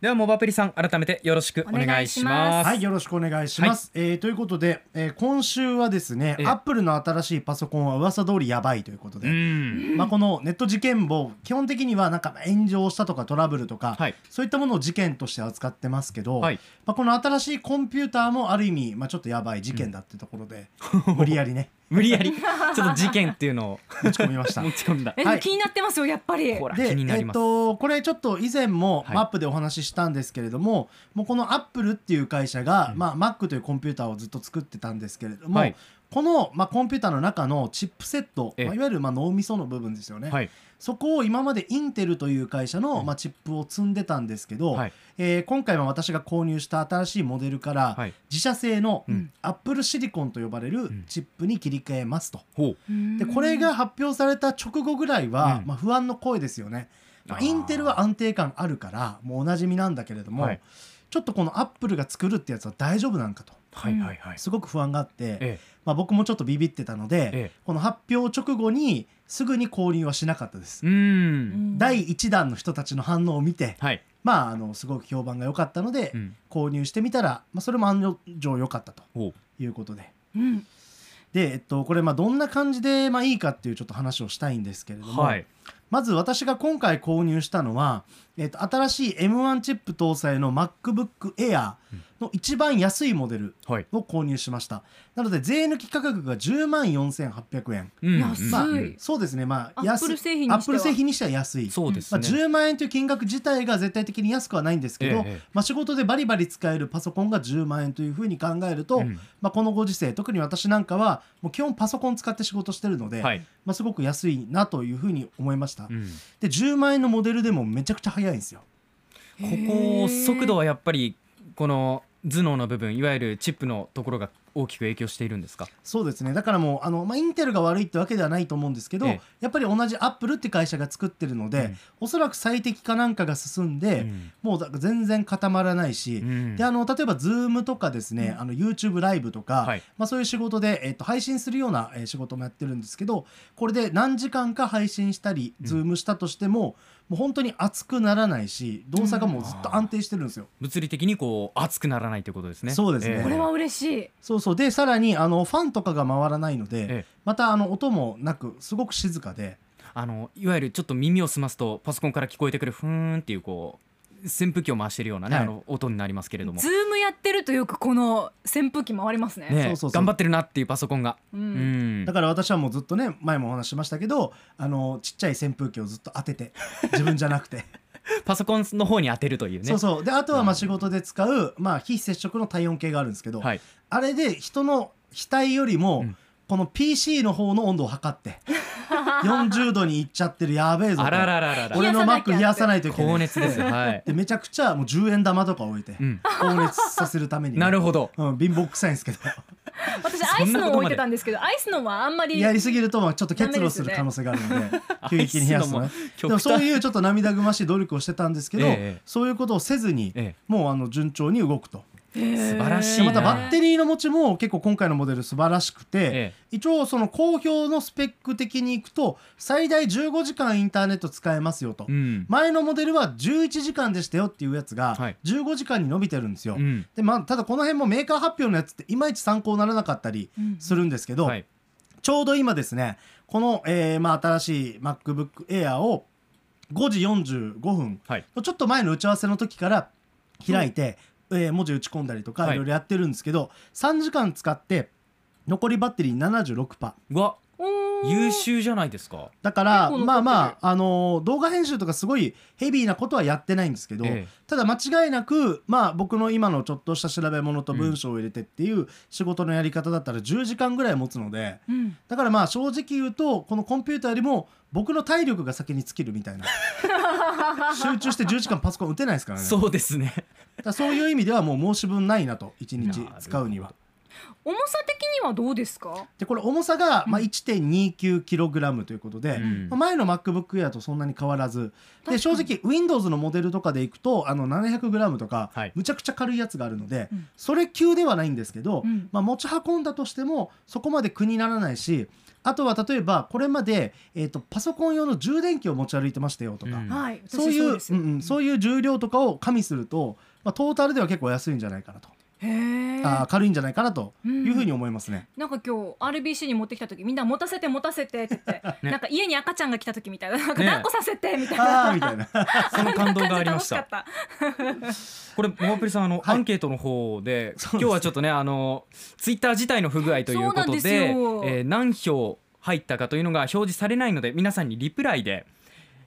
ではモバプリさん改めてよろしくお願いします。はい、よろしくお願いします。えーということで、えー今週はですね、ええ。アップルの新しいパソコンは噂通りやばいということうで、ん。まあ、このネット事件簿基本的にはなんか炎上したとかトラブルとか、はいそういったものを事件として扱ってますけど、はい。まあ、この新しいコンピューターもある意味、まあ、ちょっとやばい事件だってところで、無理やりね無理やりちょっと事件っていうのを。持ち込みました。持。ち込んだ。え、はい。気になってますよやっぱり。ほらで、えっ気になります、と、これちょっと以前もはい。マップでお話ししたんですけれども、もうこのアップルっていう会社が、うん。まあ、Mac というコンピューターをずっと作ってたんですけれども、はいこの、まあ、コンピューターの中のチップセット、ええ。まあ、いわゆる、まあ、脳みその部分ですよね、はい。そこを今までインテルという会社の、まあ、チップを積んでたんですけど、はい。えー今回は私が購入した新しいモデルから、はい。自社製のうん。アップルシリコンと呼ばれるん。チップに切り替えますと。ほでこれが発表された直後ぐらいは、うんまあ、不安の声ですよね。まあインテルは安定感あるからもうおなじみなんだけれども、はい。ちょっとこのアップルが作るってやつは大丈夫なんかとはいはいはい。すごく不安があって、えまあ、僕もちょっとビビってたので、ええ。この発表直後にすぐに購入はしなかったです。えうん。第1弾の人たちの反応を見て、はい、まあ、あのすごく評判が良かったので、うん、購入してみたら、まあ、それも案の定良かったということで。うん。で、えっと、これまあどんな感じでまあいいかっていうちょっと話をしたいんですけれども、はい。まず私が今回購入したのは、えっと、新しい M1 チップ搭載の MacBook Air の一番安いモデルはい。を購入しました。なので税抜き価格が10万4800円。うん。安い。まあはいそうですね。まあアップル製品にしては。アップル製品にしては安い。まあ、そうですね、10万円という金額自体が絶対的に安くはないんですけど、ええまあ、仕事でバリバリ使えるパソコンが10万円というふうに考えると、うん。まあ、このご時世特に私なんかはもう基本パソコン使って仕事してるので、はい、まあ、すごく安いなというふうに思いました、うん、で10万円のモデルでもめちゃくちゃ速いんですよ。ここ速度はやっぱりこの頭脳の部分いわゆるチップのところが大きく影響しているんですか？そうですね。だからもうあの、まあ、インテルが悪いってわけではないと思うんですけど、ええ。やっぱり同じアップルって会社が作ってるので、うん。おそらく最適化なんかが進んで、うん。もう全然固まらないし、うん。であの例えば Zoom とかですね、あの YouTube ライブとか、はい。まあ、そういう仕事で、えっと配信するような、えー仕事もやってるんですけどこれで何時間か配信したり、Zoom したとしてももう本当に熱くならないし動作がもうずっと安定してるんですよ。物理的にこう熱くならないということですね。そうですね。ええ。これは嬉しい。そうそうでさらにあのファンとかが回らないので、ええ。またあの音もなくすごく静かで。あのいわゆるちょっと耳を澄ますとパソコンから聞こえてくるふーんっていうこう扇風機を回してるようなね、はい。あの音になりますけれども。ズームやってるとよくこの扇風機回りますね。ね。そうそうそう。頑張ってるなっていうパソコンが、ううんん。だから私はもうずっとね前もお話ししましたけどあのちっちゃい扇風機をずっと当てて自分じゃなくて。パソコンの方に当てるというね。そうそう。であとはまあ仕事で使う、まあ、非接触の体温計があるんですけど、はい。あれで人の額よりも、うん。この PC の方の温度を測って 40度にいっちゃってるやべえぞと。あららららら俺の Mac 冷やさないといけない。高熱ですはい、でめちゃくちゃもう10円玉とか置いて、うん、高熱させるためにね、なるほど。うん、貧乏くさいんですけど 私アイスの置いてたんですけどアイスのはあんまりやりすぎるとまあちょっと結露する可能性があるので 急激に冷やすとね。でもそうう、いうちょっと涙ぐましい努力をしてたんですけど、ええ。そういうことをせずに、え。もうあの順調に動くと。素晴らしいまたバッテリーの持ちも結構今回のモデル素晴らしくて、え一応その公表のスペック的にいくと最大15時間インターネット使えますよと、うん。前のモデルは11時間でしたよっていうやつがはい。15時間に伸びてるんですよ、うん。でまあ、ただこの辺もメーカー発表のやつっていまいち参考にならなかったりするんですけど、はい。ちょうど今ですねこの、えーまあ、新しい MacBook Air を5時45分はい。ちょっと前の打ち合わせの時から開いて、えー文字打ち込んだりとかいろい。ろやってるんですけど、3時間使って残りバッテリー76%うわ優秀じゃないですか。だからまあまあ、あのー動画編集とかすごいヘビーなことはやってないんですけど、ええ。ただ間違いなくまあ僕の今のちょっとした調べ物と文章を入れてっていう仕事のやり方だったら10時間ぐらい持つのでうん。だからまあ正直言うとこのコンピューターよりも僕の体力が先に尽きるみたいな。集中して10時間パソコン打てないですからね。そうですね。だそういう意味ではもう申し分ないなと1日使うには。重さ的にはどうですか？でこれ重さがまあ 1.29kg ということで、うん。まあ前の MacBook Air とそんなに変わらず。で正直 Windows のモデルとかでいくとあの 700g とかはい。むちゃくちゃ軽いやつがあるので、うん。それ級ではないんですけど、うん。まあ、持ち運んだとしてもそこまで苦にならないしあとは例えばこれまで、えー、とパソコン用の充電器を持ち歩いてましたよとか、そういう私ですうんうんそういう重量とかを加味すると、まあ、トータルでは結構安いんじゃないかなと、へえあー軽いんじゃないかなとうん。いうふうに思いますね。なんか今日 RBC に持ってきた時みんな持たせて持たせてって言って、ね。なんか家に赤ちゃんが来た時みたいな。なんかね。抱っこさせてみたいな、あーみたいな。その感動がありました。これモアプリさんあの、はい。アンケートの方で今日はちょっとねあのツイッター自体の不具合ということででえー何票入ったかというのが表示されないので皆さんにリプライで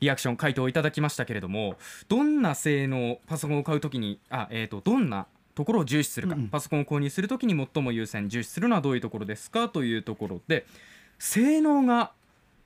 リアクション回答をいただきましたけれどもどんな性能パソコンを買うときにあ、えー、とどんなところを重視するか、うんうん。パソコンを購入するときに最も優先重視するのはどういうところですかというところで性能が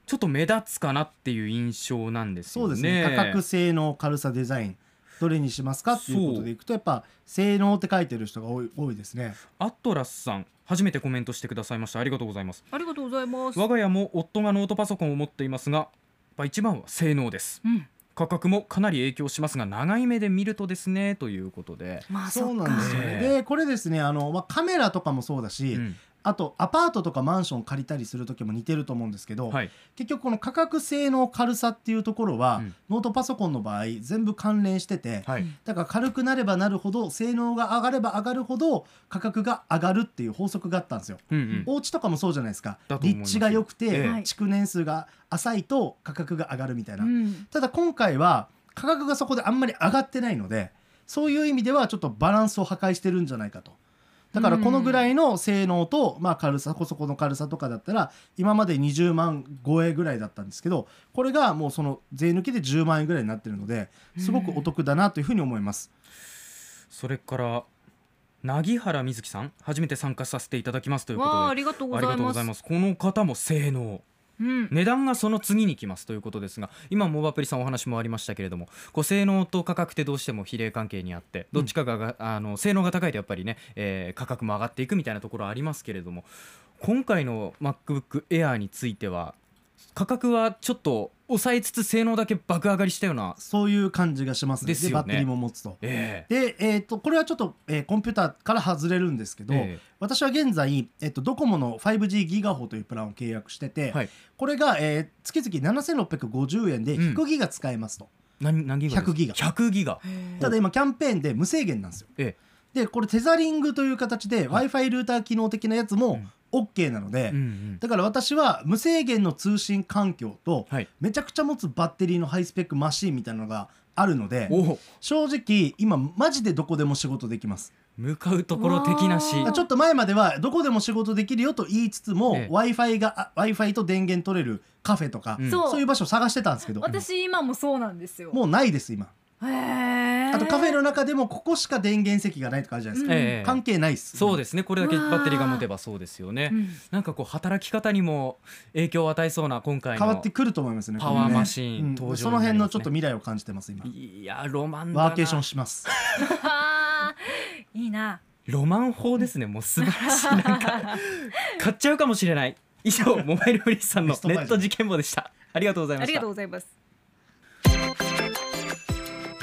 ちょっと目立つかなっていう印象なんですよね。そうですね。価格性能軽さデザインどれにしますかっていうことでいくとやっぱ性能って書いてる人が多い多いですね。アトラスさん初めてコメントしてくださいました。ありがとうございます。ありがとうございます。我が家も夫がノートパソコンを持っていますがやっぱ一番は性能です。うん価格もかなり影響しますが長い目で見るとですねということで、まあそうなんですよ。ね。ねでこれですねあの、まあ、カメラとかもそうだし、うんあとアパートとかマンション借りたりする時も似てると思うんですけど、はい。結局この価格性能軽さっていうところは、うん。ノートパソコンの場合全部関連してて、はい。だから軽くなればなるほど性能が上がれば上がるほど価格が上がるっていう法則があったんですよ。うんうん。お家とかもそうじゃないですか。立地が良くて、ええ。築年数が浅いと価格が上がるみたいな、うん。ただ今回は価格がそこであんまり上がってないのでそういう意味ではちょっとバランスを破壊してるんじゃないかとだからこのぐらいの性能と、まあ、軽さこそこの軽さとかだったら今まで20万超えぐらいだったんですけどこれがもうその税抜きで10万円ぐらいになってるのですごくお得だなというふうに思います。それから凪原瑞希さん初めて参加させていただきますということでりがとうごありがとうざいますございます。この方も性能うん。値段がその次に来ますということですが今モバプリさんお話もありましたけれどもこう性能と価格ってどうしても比例関係にあってどっちかがが、あの性能が高いとやっぱりね、えー価格も上がっていくみたいなところありますけれども今回の MacBook Air については価格はちょっと抑えつつ性能だけ爆上がりしたような、そういう感じがしますね。ですよね。バッテリーも持つと。えで、えー、とこれはちょっと、えーコンピューターから外れるんですけど、ええ。私は現在、えっとドコモの 5G ギガホというプランを契約してて、はい。これが、えー月々7650円でうん。100ギガ使えますと、何何ギガです？100ギガ。100ギガ。ただ今キャンペーンで無制限なんですよ。えでこれテザリングという形で w i f i ルーター機能的なやつも OK なので、えうんうん。だから私は無制限の通信環境とはい。めちゃくちゃ持つバッテリーのハイスペックマシーンみたいなのがあるので正直今マジでどこでも仕事できます。向かうところ的なし。ちょっと前まではどこでも仕事できるよと言いつつも、ええ。w i f i が w i f i と電源取れるカフェとか、うん。そう。いう場所を探してたんですけど。私今もそうなんですよ。もうないです今あとカフェの中でもここしか電源席がないとかあるじゃないですか、うん。ええ。関係ないっすそうですね。これだけバッテリーが持てばそうですよね、うん。なんかこう働き方にも影響を与えそうな今回の変わってくると思いますねパワーマシン登場になりますね。その辺のちょっと未来を感じてます今。いやロマンだな。ワーケーションします。あ ーいいな。ロマン法ですね。もう素晴らしい。なんか買っちゃうかもしれない。以上モバイルブリッジさんのネット事件簿でした。ありがとうございまありしたがとうございます